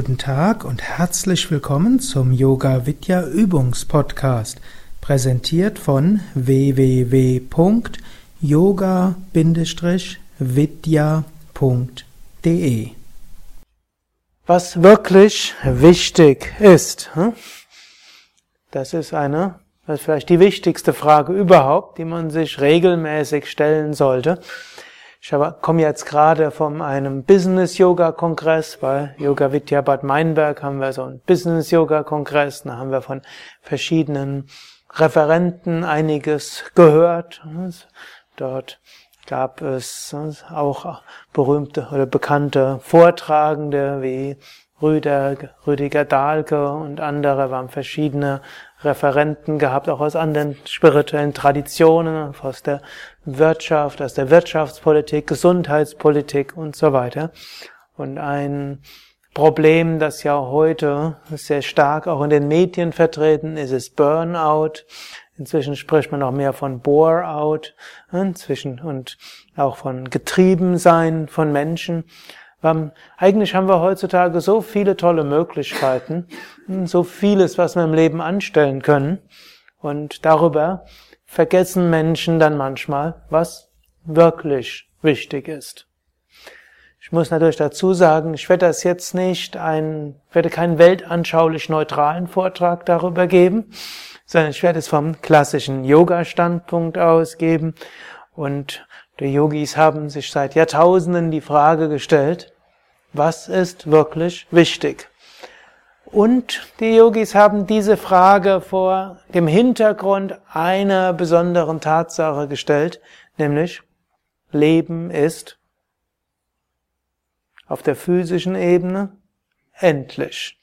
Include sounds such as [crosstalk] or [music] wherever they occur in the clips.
Guten Tag und herzlich willkommen zum Yoga Vidya Übungspodcast, präsentiert von www.yoga-vidya.de. Was wirklich wichtig ist, hm? das ist eine, das ist vielleicht die wichtigste Frage überhaupt, die man sich regelmäßig stellen sollte. Ich komme jetzt gerade von einem Business-Yoga-Kongress. Bei Yoga Vidya Bad Meinberg haben wir so einen Business-Yoga-Kongress. Da haben wir von verschiedenen Referenten einiges gehört. Dort gab es auch berühmte oder bekannte Vortragende wie Rüdiger Dahlke und andere, waren verschiedene Referenten gehabt, auch aus anderen spirituellen Traditionen, aus der Wirtschaft, aus der Wirtschaftspolitik, Gesundheitspolitik und so weiter. Und ein Problem, das ja heute sehr stark auch in den Medien vertreten ist, ist Burnout. Inzwischen spricht man auch mehr von Bore-out, inzwischen und auch von Getriebensein von Menschen. Ähm, eigentlich haben wir heutzutage so viele tolle Möglichkeiten, hm, so vieles, was wir im Leben anstellen können. Und darüber vergessen Menschen dann manchmal, was wirklich wichtig ist. Ich muss natürlich dazu sagen, ich werde das jetzt nicht ein, werde keinen weltanschaulich neutralen Vortrag darüber geben, sondern ich werde es vom klassischen Yoga-Standpunkt aus geben und die Yogis haben sich seit Jahrtausenden die Frage gestellt, was ist wirklich wichtig? Und die Yogis haben diese Frage vor dem Hintergrund einer besonderen Tatsache gestellt, nämlich Leben ist auf der physischen Ebene endlich.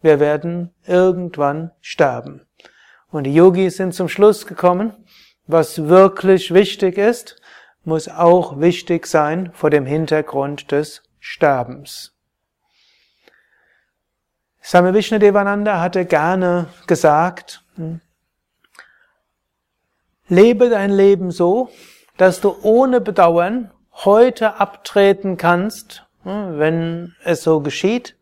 Wir werden irgendwann sterben. Und die Yogis sind zum Schluss gekommen, was wirklich wichtig ist, muss auch wichtig sein vor dem Hintergrund des Sterbens. Swami Vishnudevananda hatte gerne gesagt, hm, lebe dein Leben so, dass du ohne Bedauern heute abtreten kannst, hm, wenn es so geschieht,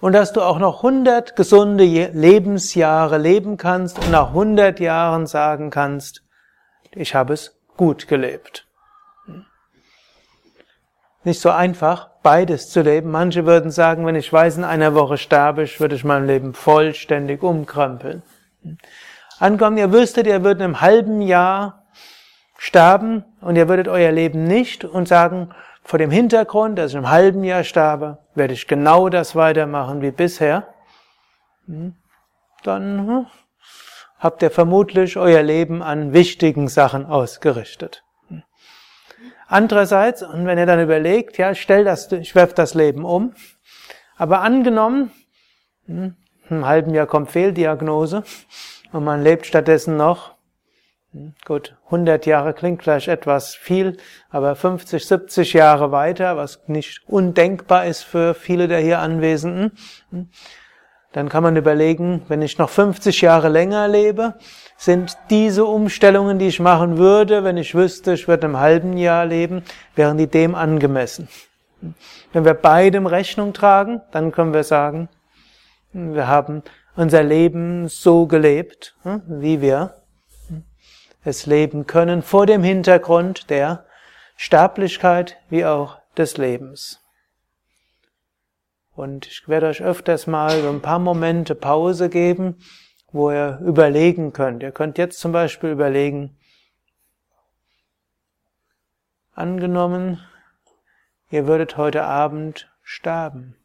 und dass du auch noch 100 gesunde Lebensjahre leben kannst und nach 100 Jahren sagen kannst, ich habe es gut gelebt nicht so einfach, beides zu leben. Manche würden sagen, wenn ich weiß, in einer Woche sterbe ich, würde ich mein Leben vollständig umkrempeln. Ankommen, ihr wüsstet, ihr würdet im halben Jahr sterben und ihr würdet euer Leben nicht und sagen, vor dem Hintergrund, dass ich im halben Jahr sterbe, werde ich genau das weitermachen wie bisher. Dann hm, habt ihr vermutlich euer Leben an wichtigen Sachen ausgerichtet. Andererseits, und wenn ihr dann überlegt, ja, stell das, ich werf das Leben um, aber angenommen, hm, im halben Jahr kommt Fehldiagnose und man lebt stattdessen noch, hm, gut, 100 Jahre klingt vielleicht etwas viel, aber 50, 70 Jahre weiter, was nicht undenkbar ist für viele der hier Anwesenden, hm, dann kann man überlegen, wenn ich noch 50 Jahre länger lebe, sind diese Umstellungen, die ich machen würde, wenn ich wüsste, ich würde im halben Jahr leben, wären die dem angemessen. Wenn wir beidem Rechnung tragen, dann können wir sagen, wir haben unser Leben so gelebt, wie wir es leben können, vor dem Hintergrund der Sterblichkeit wie auch des Lebens. Und ich werde euch öfters mal so ein paar Momente Pause geben, wo ihr überlegen könnt. Ihr könnt jetzt zum Beispiel überlegen, angenommen, ihr würdet heute Abend sterben.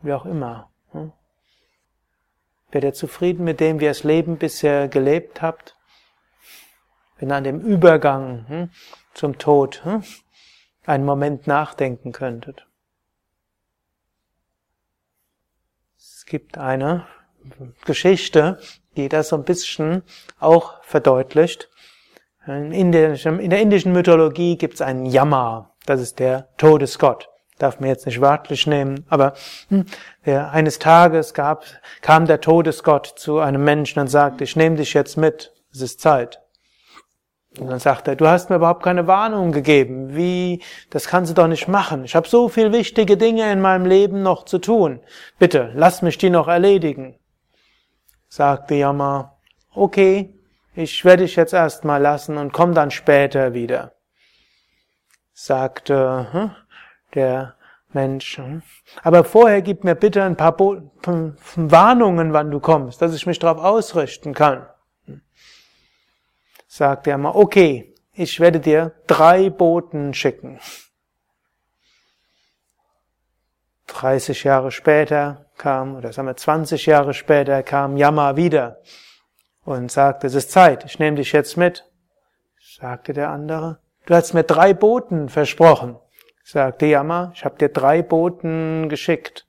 Wie auch immer. Hm? Werdet ihr zufrieden mit dem, wie ihr das Leben bisher gelebt habt? Wenn ihr an dem Übergang hm, zum Tod hm, einen Moment nachdenken könntet. gibt eine Geschichte, die das so ein bisschen auch verdeutlicht. In der, in der indischen Mythologie gibt es einen Yama, das ist der Todesgott. Darf man jetzt nicht wörtlich nehmen, aber hm, der, eines Tages gab, kam der Todesgott zu einem Menschen und sagte, ich nehme dich jetzt mit, es ist Zeit. Und dann sagt er, du hast mir überhaupt keine Warnung gegeben. Wie, das kannst du doch nicht machen. Ich habe so viel wichtige Dinge in meinem Leben noch zu tun. Bitte, lass mich die noch erledigen. Sagte Yama, okay, ich werde dich jetzt erstmal lassen und komm dann später wieder. Sagte hm, der Mensch, hm, aber vorher gib mir bitte ein paar Bo Warnungen, wann du kommst, dass ich mich darauf ausrichten kann sagt er mal, okay, ich werde dir drei Boten schicken. 30 Jahre später kam, oder sagen wir 20 Jahre später kam Yama wieder und sagte, es ist Zeit, ich nehme dich jetzt mit. Sagte der andere, du hast mir drei Boten versprochen. Sagte Yama, ich habe dir drei Boten geschickt.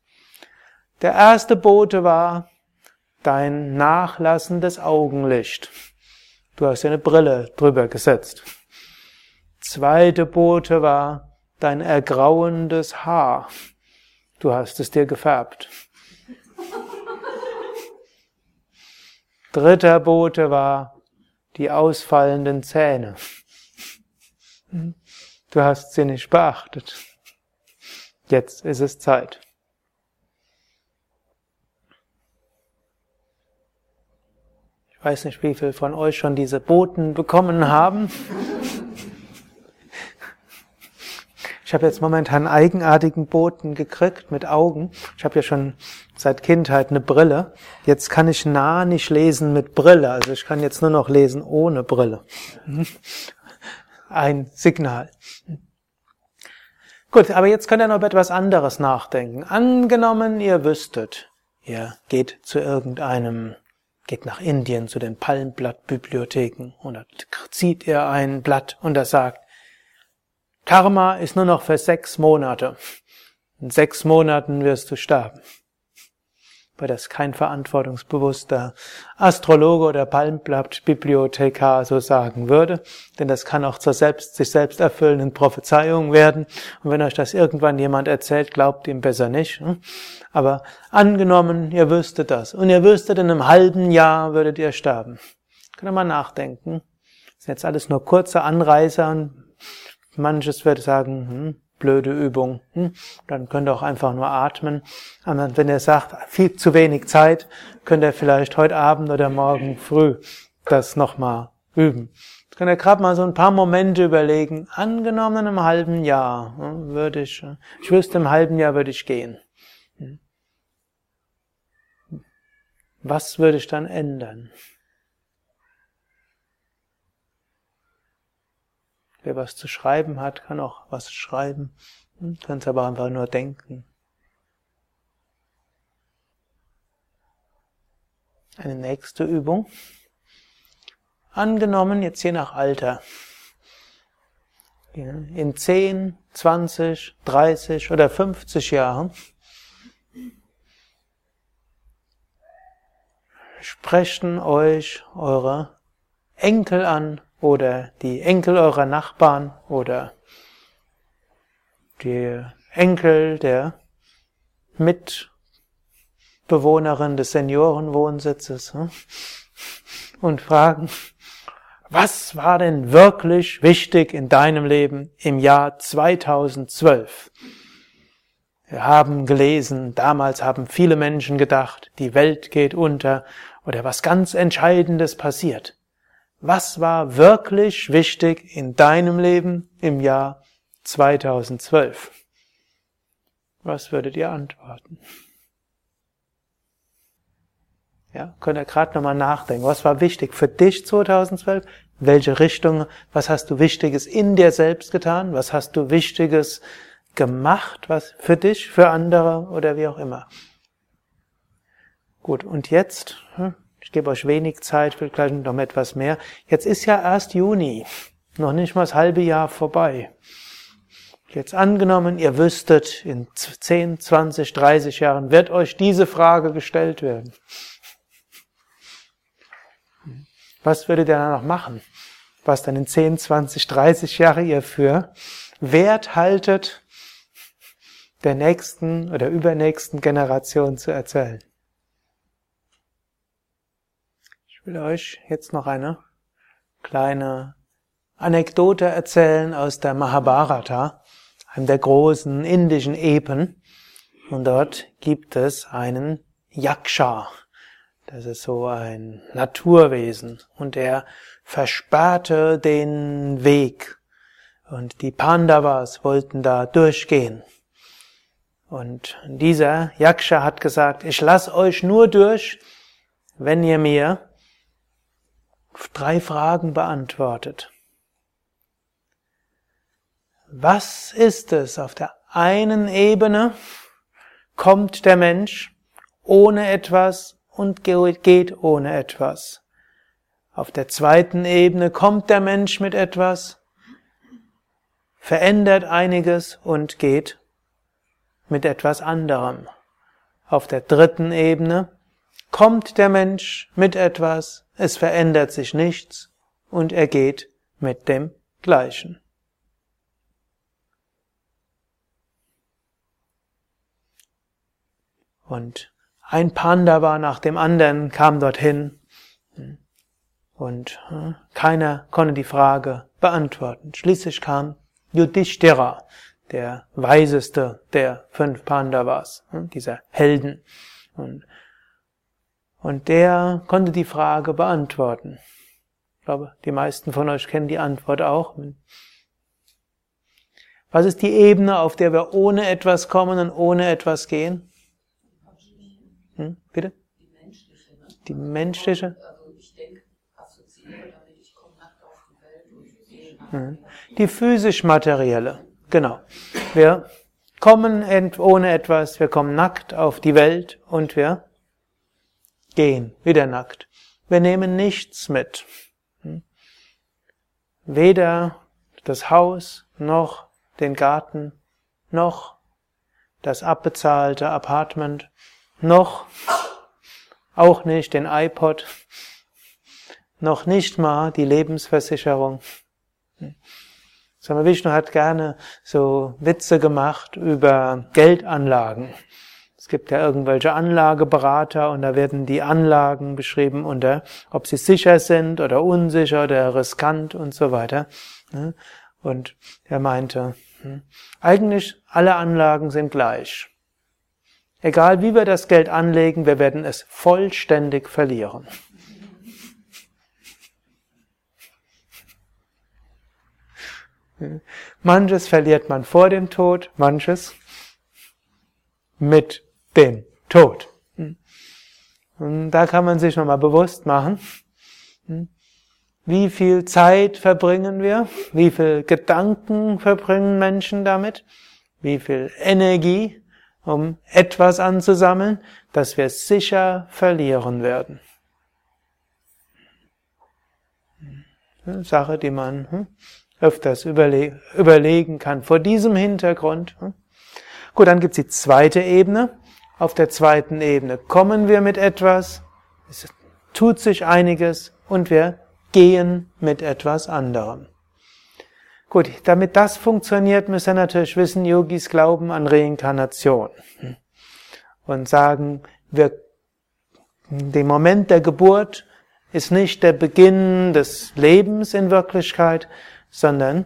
Der erste Bote war dein nachlassendes Augenlicht. Du hast dir eine Brille drüber gesetzt. Zweite Bote war dein ergrauendes Haar. Du hast es dir gefärbt. Dritter Bote war die ausfallenden Zähne. Du hast sie nicht beachtet. Jetzt ist es Zeit. Ich weiß nicht, wie viele von euch schon diese Boten bekommen haben. Ich habe jetzt momentan einen eigenartigen Boten gekriegt mit Augen. Ich habe ja schon seit Kindheit eine Brille. Jetzt kann ich nah nicht lesen mit Brille. Also ich kann jetzt nur noch lesen ohne Brille. Ein Signal. Gut, aber jetzt könnt ihr noch über etwas anderes nachdenken. Angenommen, ihr wüsstet, ihr geht zu irgendeinem geht nach Indien zu den Palmblattbibliotheken und da zieht er ein Blatt und er sagt, Karma ist nur noch für sechs Monate. In sechs Monaten wirst du sterben weil das kein verantwortungsbewusster Astrologe oder Palmblatt-Bibliothekar so sagen würde, denn das kann auch zur selbst, sich selbst erfüllenden Prophezeiung werden. Und wenn euch das irgendwann jemand erzählt, glaubt ihm besser nicht. Hm? Aber angenommen, ihr wüsstet das und ihr wüsstet, in einem halben Jahr würdet ihr sterben. Könnt ihr mal nachdenken. Das sind jetzt alles nur kurze Anreiser und manches würde sagen, hm, blöde Übung. Hm? Dann könnt ihr auch einfach nur atmen. Aber wenn ihr sagt, viel zu wenig Zeit, könnt ihr vielleicht heute Abend oder morgen früh das nochmal üben. Jetzt könnt ihr gerade mal so ein paar Momente überlegen. Angenommen in einem halben Jahr hm, würde ich, ich wüsste im halben Jahr würde ich gehen. Hm? Was würde ich dann ändern? Wer was zu schreiben hat, kann auch was schreiben. Hm, kann es aber einfach nur denken. Eine nächste Übung. Angenommen, jetzt je nach Alter. In 10, 20, 30 oder 50 Jahren sprechen euch eure Enkel an oder die Enkel eurer Nachbarn oder die Enkel der Mitbewohnerin des Seniorenwohnsitzes hm? und fragen, was war denn wirklich wichtig in deinem Leben im Jahr 2012? Wir haben gelesen, damals haben viele Menschen gedacht, die Welt geht unter oder was ganz Entscheidendes passiert. Was war wirklich wichtig in deinem Leben im Jahr 2012? Was würdet ihr antworten? Ja, könnt ihr gerade nochmal nachdenken. Was war wichtig für dich 2012? Welche Richtung? Was hast du Wichtiges in dir selbst getan? Was hast du Wichtiges gemacht? Was für dich, für andere oder wie auch immer? Gut, und jetzt hm, ich gebe euch wenig Zeit, will gleich noch etwas mehr. Jetzt ist ja erst Juni, noch nicht mal das halbe Jahr vorbei. Jetzt angenommen, ihr wüsstet, in 10, 20, 30 Jahren wird euch diese Frage gestellt werden. Was würdet ihr dann noch machen? Was dann in 10, 20, 30 Jahre ihr für Wert haltet, der nächsten oder übernächsten Generation zu erzählen? Will euch jetzt noch eine kleine Anekdote erzählen aus der Mahabharata, einem der großen indischen Epen. Und dort gibt es einen Yaksha. Das ist so ein Naturwesen. Und er versperrte den Weg. Und die Pandavas wollten da durchgehen. Und dieser Yaksha hat gesagt, ich lass euch nur durch, wenn ihr mir drei Fragen beantwortet. Was ist es auf der einen Ebene? Kommt der Mensch ohne etwas und geht ohne etwas. Auf der zweiten Ebene kommt der Mensch mit etwas, verändert einiges und geht mit etwas anderem. Auf der dritten Ebene kommt der Mensch mit etwas, es verändert sich nichts und er geht mit dem Gleichen. Und ein Pandava nach dem anderen kam dorthin und hm, keiner konnte die Frage beantworten. Schließlich kam Yudhishthira, der weiseste der fünf Pandavas, hm, dieser Helden. Und, und der konnte die Frage beantworten. Ich glaube, die meisten von euch kennen die Antwort auch. Was ist die Ebene, auf der wir ohne etwas kommen und ohne etwas gehen? Hm, bitte? Die menschliche. Hm. Die physisch-materielle, genau. Wir kommen ohne etwas, wir kommen nackt auf die Welt und wir gehen wieder nackt. Wir nehmen nichts mit. Hm. Weder das Haus, noch den Garten, noch das abbezahlte Apartment, noch auch nicht den iPod, noch nicht mal die Lebensversicherung. Swami Vishnu hat gerne so Witze gemacht über Geldanlagen. Es gibt ja irgendwelche Anlageberater und da werden die Anlagen beschrieben unter, ob sie sicher sind oder unsicher oder riskant und so weiter. Und er meinte, hm, eigentlich alle Anlagen sind gleich. Egal wie wir das Geld anlegen, wir werden es vollständig verlieren. Manches verliert man vor dem Tod, manches mit dem Tod. Und da kann man sich nochmal bewusst machen, wie viel Zeit verbringen wir, wie viel Gedanken verbringen Menschen damit, wie viel Energie um etwas anzusammeln, das wir sicher verlieren werden. Sache, die man hm, öfters überlegen kann vor diesem Hintergrund. Hm. Gut, dann gibt's die zweite Ebene. Auf der zweiten Ebene kommen wir mit etwas, es tut sich einiges und wir gehen mit etwas anderem. Gut, damit das funktioniert, müssen wir natürlich wissen, Yogis glauben an Reinkarnation und sagen, wir, der Moment der Geburt ist nicht der Beginn des Lebens in Wirklichkeit, sondern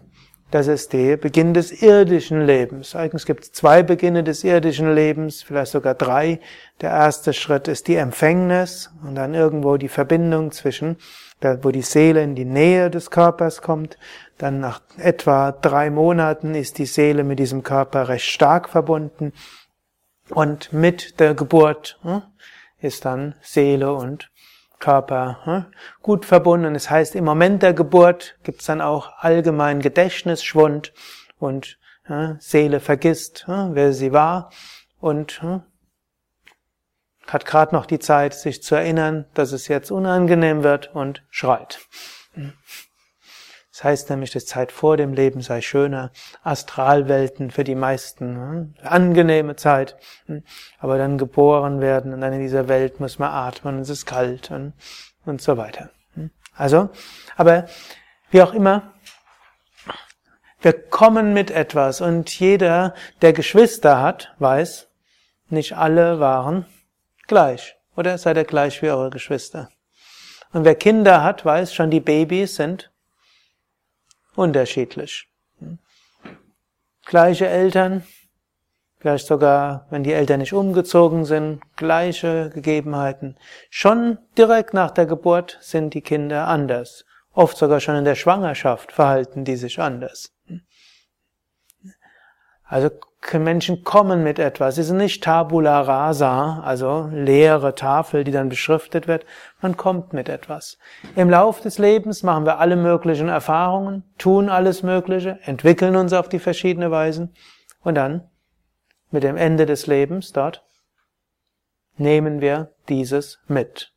das ist der Beginn des irdischen Lebens. Eigentlich gibt es zwei Beginne des irdischen Lebens, vielleicht sogar drei. Der erste Schritt ist die Empfängnis und dann irgendwo die Verbindung zwischen, wo die Seele in die Nähe des Körpers kommt. Dann nach etwa drei Monaten ist die Seele mit diesem Körper recht stark verbunden. Und mit der Geburt hm, ist dann Seele und Körper hm, gut verbunden. Das heißt, im Moment der Geburt gibt es dann auch allgemein Gedächtnisschwund und hm, Seele vergisst, wer sie war und hat gerade noch die Zeit, sich zu erinnern, dass es jetzt unangenehm wird und schreit. Das heißt nämlich, die Zeit vor dem Leben sei schöner, Astralwelten für die meisten, hm? angenehme Zeit. Hm? Aber dann geboren werden und dann in dieser Welt muss man atmen, es ist kalt und, und so weiter. Hm? Also, aber wie auch immer, wir kommen mit etwas und jeder, der Geschwister hat, weiß, nicht alle waren gleich. Oder seid ihr gleich wie eure Geschwister? Und wer Kinder hat, weiß schon, die Babys sind unterschiedlich. Gleiche Eltern, vielleicht sogar, wenn die Eltern nicht umgezogen sind, gleiche Gegebenheiten. Schon direkt nach der Geburt sind die Kinder anders. Oft sogar schon in der Schwangerschaft verhalten die sich anders. Also Menschen kommen mit etwas. Sie sind nicht tabula rasa, also leere Tafel, die dann beschriftet wird. Man kommt mit etwas. Im Lauf des Lebens machen wir alle möglichen Erfahrungen, tun alles Mögliche, entwickeln uns auf die verschiedene Weisen und dann mit dem Ende des Lebens dort nehmen wir dieses mit.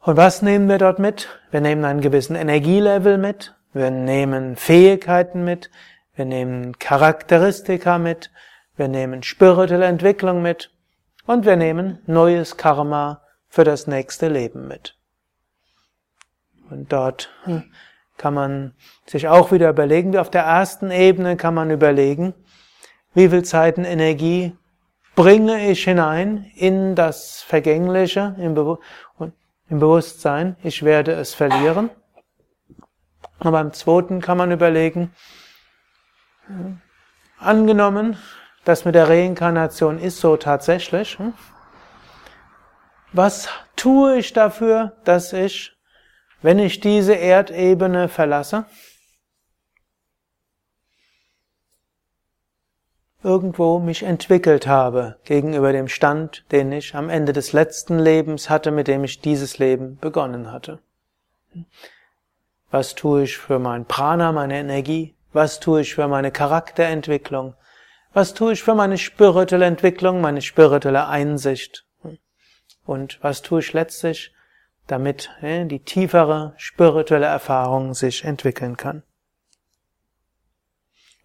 Und was nehmen wir dort mit? Wir nehmen einen gewissen Energielevel mit, wir nehmen Fähigkeiten mit, wir nehmen Charakteristika mit, wir nehmen spirituelle Entwicklung mit und wir nehmen neues Karma für das nächste Leben mit. Und dort hm, kann man sich auch wieder überlegen, wie auf der ersten Ebene kann man überlegen, wie viel Zeiten Energie bringe ich hinein in das Vergängliche, im, Be im Bewusstsein, ich werde es verlieren. Und beim zweiten kann man überlegen, Angenommen, das mit der Reinkarnation ist so tatsächlich. Hm? Was tue ich dafür, dass ich, wenn ich diese Erdebene verlasse, irgendwo mich entwickelt habe gegenüber dem Stand, den ich am Ende des letzten Lebens hatte, mit dem ich dieses Leben begonnen hatte. Was tue ich für mein Prana, meine Energie? Was tue ich für meine Charakterentwicklung? Was tue ich für meine spirituelle Entwicklung, meine spirituelle Einsicht? Und was tue ich letztlich, damit die tiefere spirituelle Erfahrung sich entwickeln kann?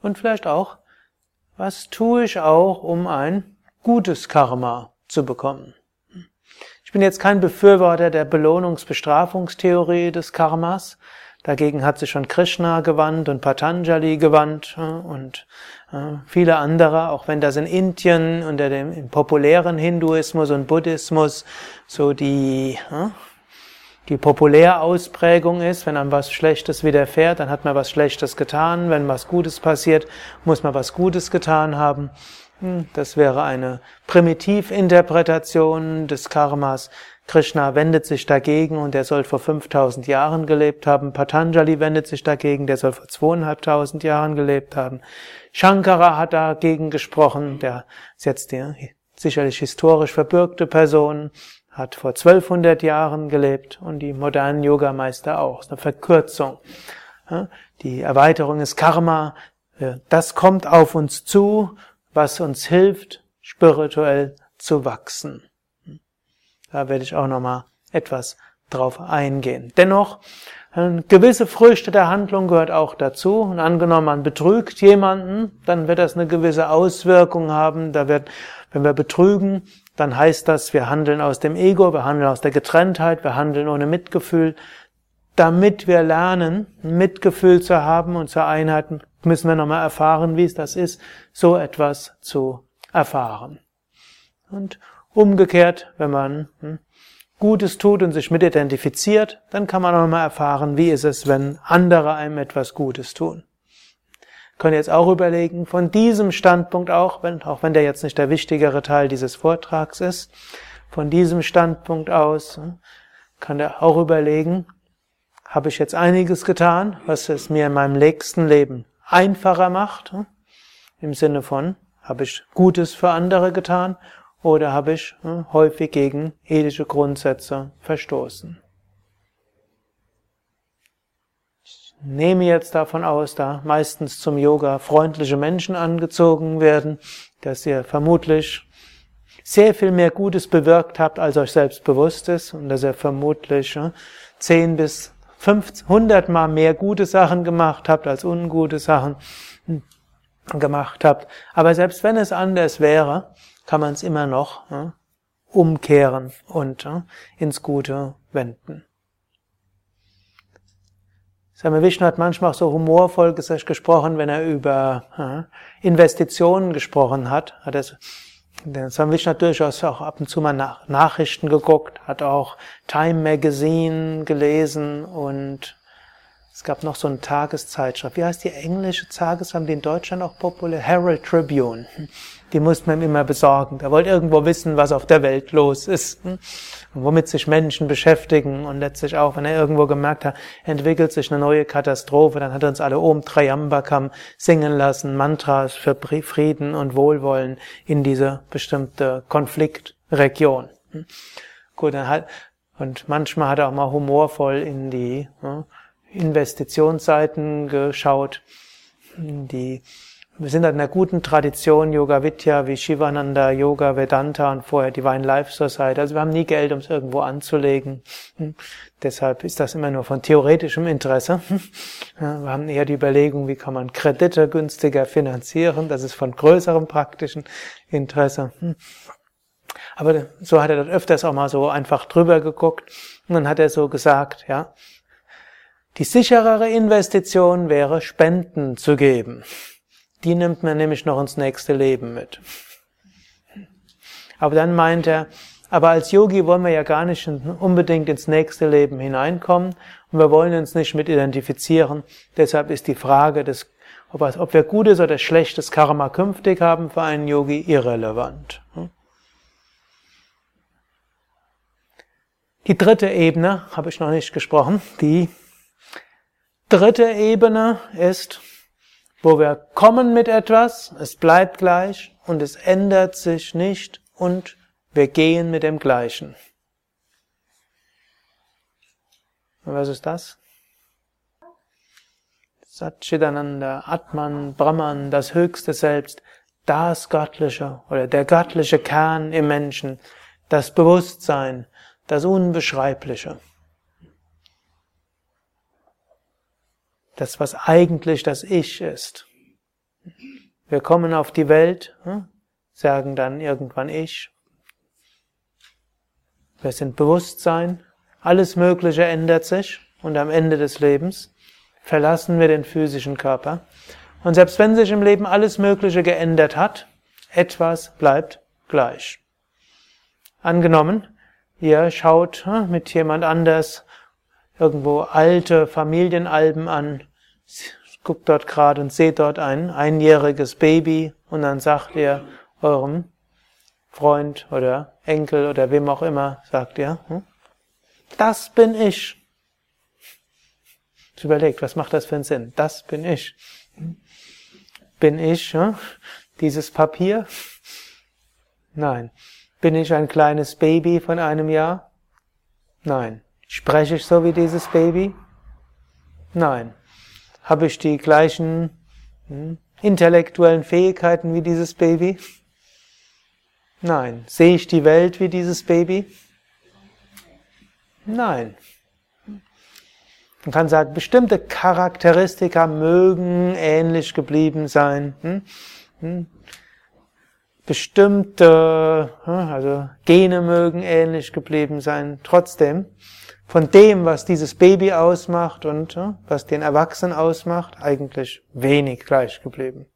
Und vielleicht auch, was tue ich auch, um ein gutes Karma zu bekommen? Ich bin jetzt kein Befürworter der Belohnungsbestrafungstheorie des Karmas, Dagegen hat sich schon Krishna gewandt und Patanjali gewandt und viele andere, auch wenn das in Indien unter dem populären Hinduismus und Buddhismus so die, die Populärausprägung ist, wenn einem was Schlechtes widerfährt, dann hat man was Schlechtes getan, wenn was Gutes passiert, muss man was Gutes getan haben. Hm, das wäre eine Primitivinterpretation des Karmas. Krishna wendet sich dagegen und er soll vor 5000 Jahren gelebt haben. Patanjali wendet sich dagegen, der soll vor zweieinhalbtausend Jahren gelebt haben. Shankara hat dagegen gesprochen, der ist jetzt die sicherlich historisch verbürgte Person, hat vor 1200 Jahren gelebt und die modernen Yogameister auch. Das ist eine Verkürzung. Die Erweiterung ist Karma. Das kommt auf uns zu, was uns hilft, spirituell zu wachsen. Da werde ich auch nochmal etwas drauf eingehen. Dennoch, gewisse Früchte der Handlung gehört auch dazu. Und angenommen, man betrügt jemanden, dann wird das eine gewisse Auswirkung haben. Da wird, wenn wir betrügen, dann heißt das, wir handeln aus dem Ego, wir handeln aus der Getrenntheit, wir handeln ohne Mitgefühl. Damit wir lernen, Mitgefühl zu haben und zur Einheit, müssen wir nochmal erfahren, wie es das ist, so etwas zu erfahren. Und Umgekehrt, wenn man hm, Gutes tut und sich mit identifiziert, dann kann man auch mal erfahren, wie ist es, wenn andere einem etwas Gutes tun. Können jetzt auch überlegen, von diesem Standpunkt auch, wenn, auch wenn der jetzt nicht der wichtigere Teil dieses Vortrags ist, von diesem Standpunkt aus hm, kann der auch überlegen, habe ich jetzt einiges getan, was es mir in meinem nächsten Leben einfacher macht, hm, im Sinne von, habe ich Gutes für andere getan oder habe ich hm, häufig gegen ethische Grundsätze verstoßen? Ich nehme jetzt davon aus, da meistens zum Yoga freundliche Menschen angezogen werden, dass ihr vermutlich sehr viel mehr Gutes bewirkt habt, als euch selbst bewusst ist und dass ihr vermutlich hm, zehn bis 500 Mal mehr gute Sachen gemacht habt als ungute Sachen hm, gemacht habt. Aber selbst wenn es anders wäre, kann man es immer noch ja, umkehren und ja, ins Gute wenden. Same Vishnu hat manchmal auch so humorvoll gesprochen, wenn er über ja, Investitionen gesprochen hat. hat er, Same Vishnu hat durchaus auch ab und zu mal nach, Nachrichten geguckt, hat auch Time Magazine gelesen und Es gab noch so eine Tageszeitschrift. Wie heißt die englische Tageszeitschrift, die in Deutschland auch populär? Herald Tribune. Die musste man immer besorgen. Da wollte irgendwo wissen, was auf der Welt los ist. Und womit sich Menschen beschäftigen. Und letztlich auch, wenn er irgendwo gemerkt hat, entwickelt sich eine neue Katastrophe, dann hat er uns alle Om Triambakam singen lassen, Mantras für Frieden und Wohlwollen in diese bestimmte Konfliktregion. Gut, dann hat, und manchmal hat er auch mal humorvoll in die Investitionsseiten geschaut. Die, wir sind in einer guten Tradition Yoga Vidya wie Shivananda, Yoga, Vedanta und vorher Divine Life Society. Also wir haben nie Geld, um es irgendwo anzulegen. Hm. Deshalb ist das immer nur von theoretischem Interesse. Ja, wir haben eher die Überlegung, wie kann man Kredite günstiger finanzieren. Das ist von größerem praktischen Interesse. Hm. Aber so hat er das öfters auch mal so einfach drüber geguckt. Und dann hat er so gesagt, ja, die sicherere Investition wäre, Spenden zu geben. Die nimmt man nämlich noch ins nächste Leben mit. Aber dann meint er, aber als Yogi wollen wir ja gar nicht unbedingt ins nächste Leben hineinkommen und wir wollen uns nicht mit identifizieren. Deshalb ist die Frage, des, ob wir gutes oder schlechtes Karma künftig haben für einen Yogi irrelevant. Die dritte Ebene habe ich noch nicht gesprochen, die dritte Ebene ist, wo wir kommen mit etwas, es bleibt gleich und es ändert sich nicht und wir gehen mit dem Gleichen. Und was ist das? Satchitananda, Atman, Brahman, das höchste Selbst, das Göttliche oder der göttliche Kern im Menschen, das Bewusstsein, das Unbeschreibliche. Das, was eigentlich das Ich ist. Wir kommen auf die Welt, hm, sagen dann irgendwann Ich. Wir sind Bewusstsein, alles Mögliche ändert sich und am Ende des Lebens verlassen wir den physischen Körper. Und selbst wenn sich im Leben alles Mögliche geändert hat, etwas bleibt gleich. Angenommen, ihr schaut hm, mit jemand anders irgendwo alte Familienalben an, guckt dort gerade und seht dort ein einjähriges Baby und dann sagt ihr eurem Freund oder Enkel oder wem auch immer, sagt ihr, hm, das bin ich. Überlegt, was macht das für einen Sinn? Das bin ich. Bin ich hm, dieses Papier? Nein. Bin ich ein kleines Baby von einem Jahr? Nein. Spreche ich so wie dieses Baby? Nein. Habe ich die gleichen hm, intellektuellen Fähigkeiten wie dieses Baby? Nein. Sehe ich die Welt wie dieses Baby? Nein. Man kann sagen, bestimmte Charakteristika mögen ähnlich geblieben sein. Hm? Hm? Bestimmte, hm, also Gene mögen ähnlich geblieben sein. Trotzdem von dem, was dieses Baby ausmacht und was den Erwachsenen ausmacht, eigentlich wenig gleich geblieben.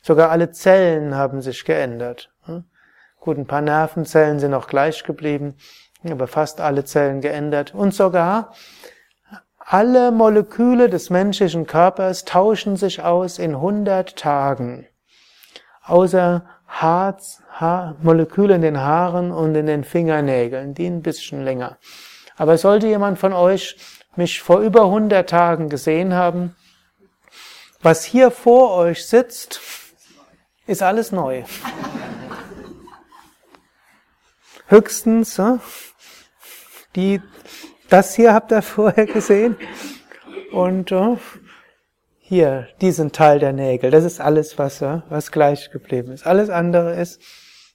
Sogar alle Zellen haben sich geändert. Gut, ein paar Nervenzellen sind noch gleich geblieben, aber fast alle Zellen geändert. Und sogar alle Moleküle des menschlichen Körpers tauschen sich aus in 100 Tagen. Außer Harz, Haar, Moleküle in den Haaren und in den Fingernägeln, die ein bisschen länger. Aber sollte jemand von euch mich vor über 100 Tagen gesehen haben, was hier vor euch sitzt, ist alles neu. [laughs] Höchstens, die, das hier habt ihr [laughs] vorher gesehen. Und hier, diesen Teil der Nägel, das ist alles, was, was gleich geblieben ist. Alles andere ist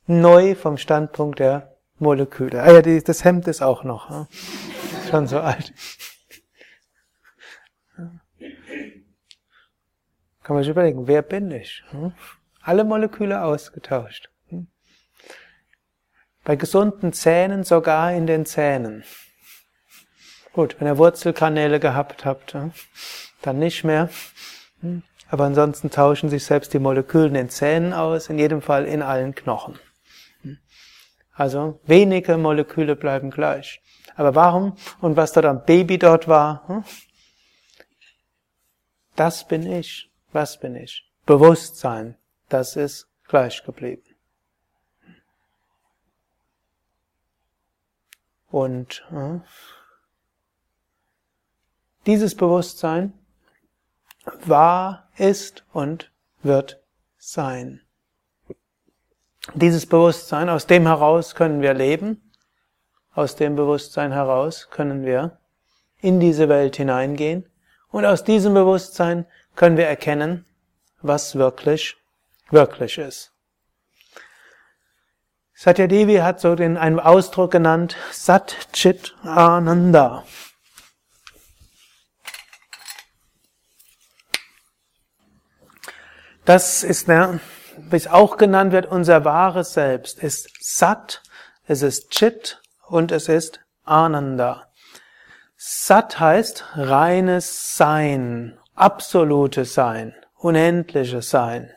neu vom Standpunkt der Moleküle. Ah ja, die, das Hemd ist auch noch. Ja. Schon so alt. Kann man sich überlegen, wer bin ich? Hm? Alle Moleküle ausgetauscht. Hm? Bei gesunden Zähnen sogar in den Zähnen. Gut, wenn ihr Wurzelkanäle gehabt habt, dann nicht mehr. Hm? Aber ansonsten tauschen sich selbst die Moleküle in den Zähnen aus, in jedem Fall in allen Knochen. Also wenige Moleküle bleiben gleich. Aber warum und was dort am Baby dort war, hm? Das bin ich. Was bin ich? Bewusstsein. Das ist gleich geblieben. Und äh, dieses Bewusstsein war, ist und wird sein. Dieses Bewusstsein, aus dem heraus können wir leben, aus dem Bewusstsein heraus können wir in diese Welt hineingehen und aus diesem Bewusstsein können wir erkennen, was wirklich, wirklich ist. Satya Devi hat so den, einen Ausdruck genannt, Sat Chit Ananda. Das ist, ne, wie es auch genannt wird, unser wahres Selbst ist Sat, es ist Chit und es ist Ananda. Sat heißt reines Sein, absolutes Sein, unendliches Sein.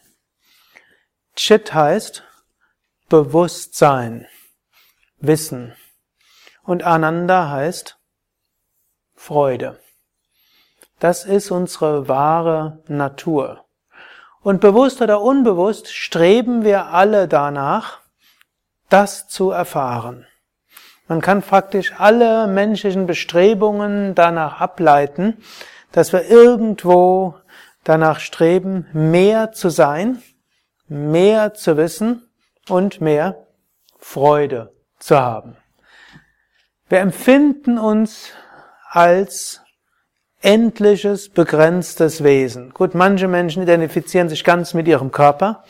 Chit heißt Bewusstsein, Wissen. Und Ananda heißt Freude. Das ist unsere wahre Natur. Und bewusst oder unbewusst streben wir alle danach, das zu erfahren. Man kann faktisch alle menschlichen Bestrebungen danach ableiten, dass wir irgendwo danach streben, mehr zu sein, mehr zu wissen und mehr Freude zu haben. Wir empfinden uns als endliches, begrenztes Wesen. Gut, manche Menschen identifizieren sich ganz mit ihrem Körper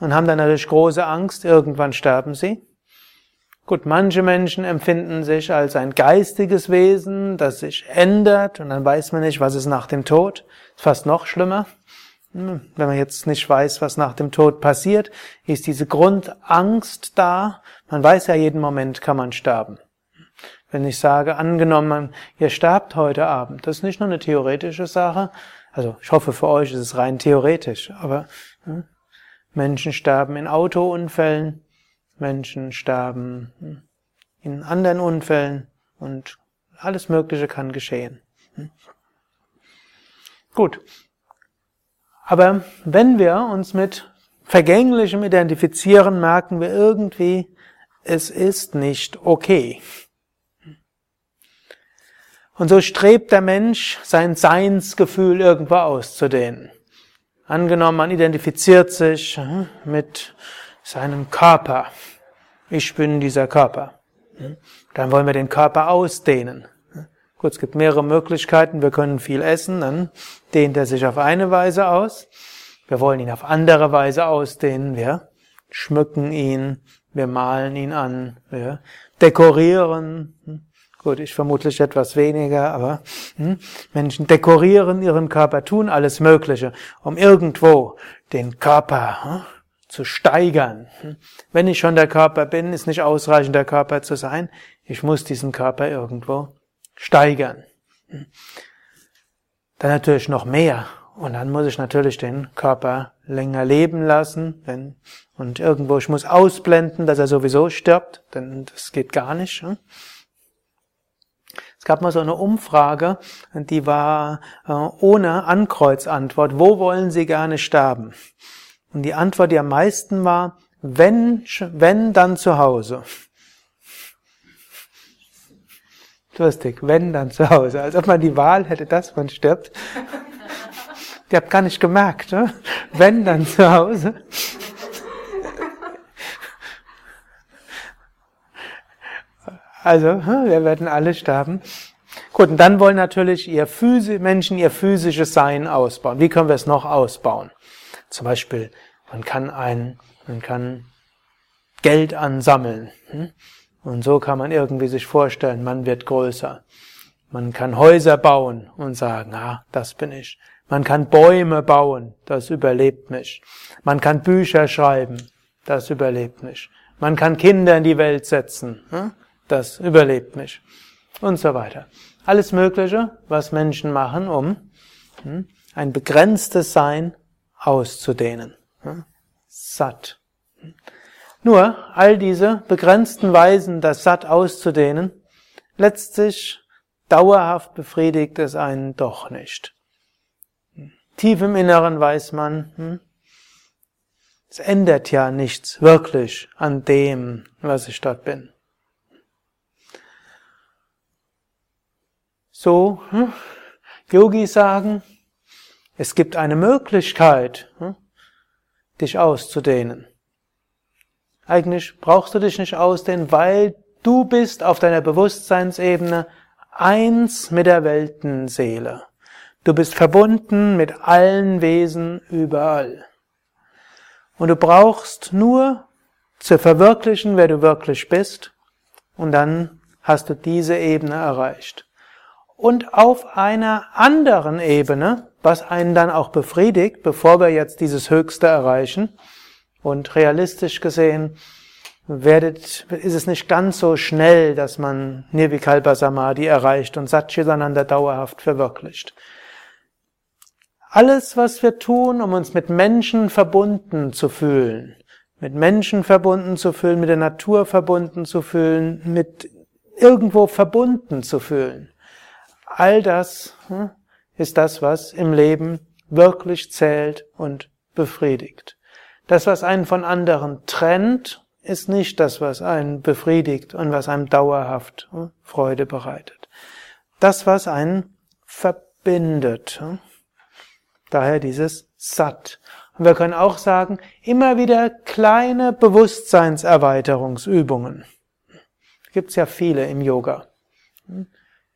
und haben dann natürlich große Angst, irgendwann sterben sie. Gut, manche Menschen empfinden sich als ein geistiges Wesen, das sich ändert und dann weiß man nicht, was ist nach dem Tod. Ist fast noch schlimmer. Hm, wenn man jetzt nicht weiß, was nach dem Tod passiert, ist diese Grundangst da. Man weiß ja, jeden Moment kann man sterben. Wenn ich sage, angenommen, ihr sterbt heute Abend, das ist nicht nur eine theoretische Sache. Also ich hoffe für euch ist es rein theoretisch, aber hm, Menschen sterben in Autounfällen, Menschen sterben hm, in anderen Unfällen und alles Mögliche kann geschehen. Hm. Gut. Aber wenn wir uns mit Vergänglichem identifizieren, merken wir irgendwie, es ist nicht okay. Und so strebt der Mensch sein Seinsgefühl irgendwo auszudehnen. Angenommen, man identifiziert sich hm, mit seinem Körper. Ich bin dieser Körper. Dann wollen wir den Körper ausdehnen. Gut, es gibt mehrere Möglichkeiten. Wir können viel essen, dann dehnt er sich auf eine Weise aus. Wir wollen ihn auf andere Weise ausdehnen. Wir schmücken ihn, wir malen ihn an, wir dekorieren. Gut, ich vermutlich etwas weniger, aber hm, Menschen dekorieren ihren Körper, tun alles Mögliche, um irgendwo den Körper hm, zu steigern. Wenn ich schon der Körper bin, ist nicht ausreichend, der Körper zu sein. Ich muss diesen Körper irgendwo steigern. Dann natürlich noch mehr. Und dann muss ich natürlich den Körper länger leben lassen. Wenn, und irgendwo, ich muss ausblenden, dass er sowieso stirbt, denn das geht gar nicht. Es gab mal so eine Umfrage, die war äh, ohne Ankreuzantwort. Wo wollen Sie gerne sterben? Und die Antwort, die am meisten war, wenn, wenn, dann zu Hause. Lustig, wenn, dann zu Hause. Als ob man die Wahl hätte, dass man stirbt. [laughs] Die habt gar nicht gemerkt, ne? Wenn, dann zu Hause. Also, hm, wir werden alle sterben. Gut, und dann wollen natürlich ihr Physi Menschen ihr physisches Sein ausbauen. Wie können wir es noch ausbauen? Zum Beispiel, man kann ein, man kann Geld ansammeln. Hm? Und so kann man irgendwie sich vorstellen, man wird größer. Man kann Häuser bauen und sagen, ah, das bin ich. Man kann Bäume bauen, das überlebt mich. Man kann Bücher schreiben, das überlebt mich. Man kann Kinder in die Welt setzen, hm? Das überlebt mich. Und so weiter. Alles Mögliche, was Menschen machen, um hm, ein begrenztes Sein auszudehnen. Satt. Nur all diese begrenzten Weisen, das Satt auszudehnen, letztlich dauerhaft befriedigt es einen doch nicht. tief im Inneren weiß man, hm, es ändert ja nichts wirklich an dem, was ich dort bin. So, hm, Yogis sagen, es gibt eine Möglichkeit, hm, dich auszudehnen. Eigentlich brauchst du dich nicht ausdehnen, weil du bist auf deiner Bewusstseinsebene eins mit der Weltenseele. Du bist verbunden mit allen Wesen überall. Und du brauchst nur zu verwirklichen, wer du wirklich bist, und dann hast du diese Ebene erreicht. Und auf einer anderen Ebene, was einen dann auch befriedigt, bevor wir jetzt dieses Höchste erreichen, und realistisch gesehen, werdet, ist es nicht ganz so schnell, dass man Nirvikalpa Samadhi erreicht und Satchitananda dauerhaft verwirklicht. Alles, was wir tun, um uns mit Menschen verbunden zu fühlen, mit Menschen verbunden zu fühlen, mit der Natur verbunden zu fühlen, mit irgendwo verbunden zu fühlen, all das hm, ist das, was im Leben wirklich zählt und befriedigt. Das, was einen von anderen trennt, ist nicht das, was einen befriedigt und was einem dauerhaft hm, Freude bereitet. Das, was einen verbindet. Hm. Daher dieses Sat. Und wir können auch sagen, immer wieder kleine Bewusstseinserweiterungsübungen. Gibt's ja viele im Yoga.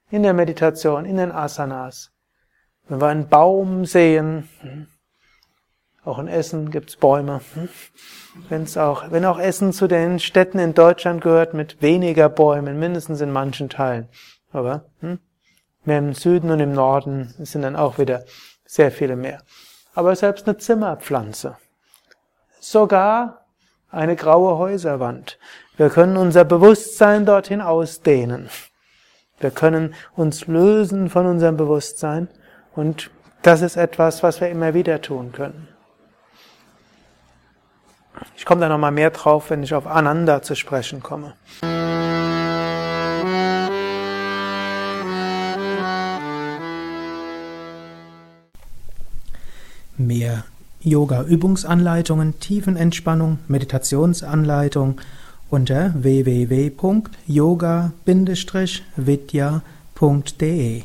Hm. In der Meditation, in den Asanas. Wenn wir einen Baum sehen, auch in Essen gibt's Bäume. Hm? Wenn's auch, wenn auch Essen zu den Städten in Deutschland gehört mit weniger Bäumen, mindestens in manchen Teilen. Aber hm? mehr im Süden und im Norden sind dann auch wieder sehr viele mehr. Aber selbst eine Zimmerpflanze. Sogar eine graue Häuserwand. Wir können unser Bewusstsein dorthin ausdehnen. Wir können uns lösen von unserem Bewusstsein und das ist etwas, was wir immer wieder tun können. Ich komme da nochmal mehr drauf, wenn ich auf Ananda zu sprechen komme. Mehr Yoga-Übungsanleitungen, Tiefenentspannung, Meditationsanleitung unter www.yoga-vidya.de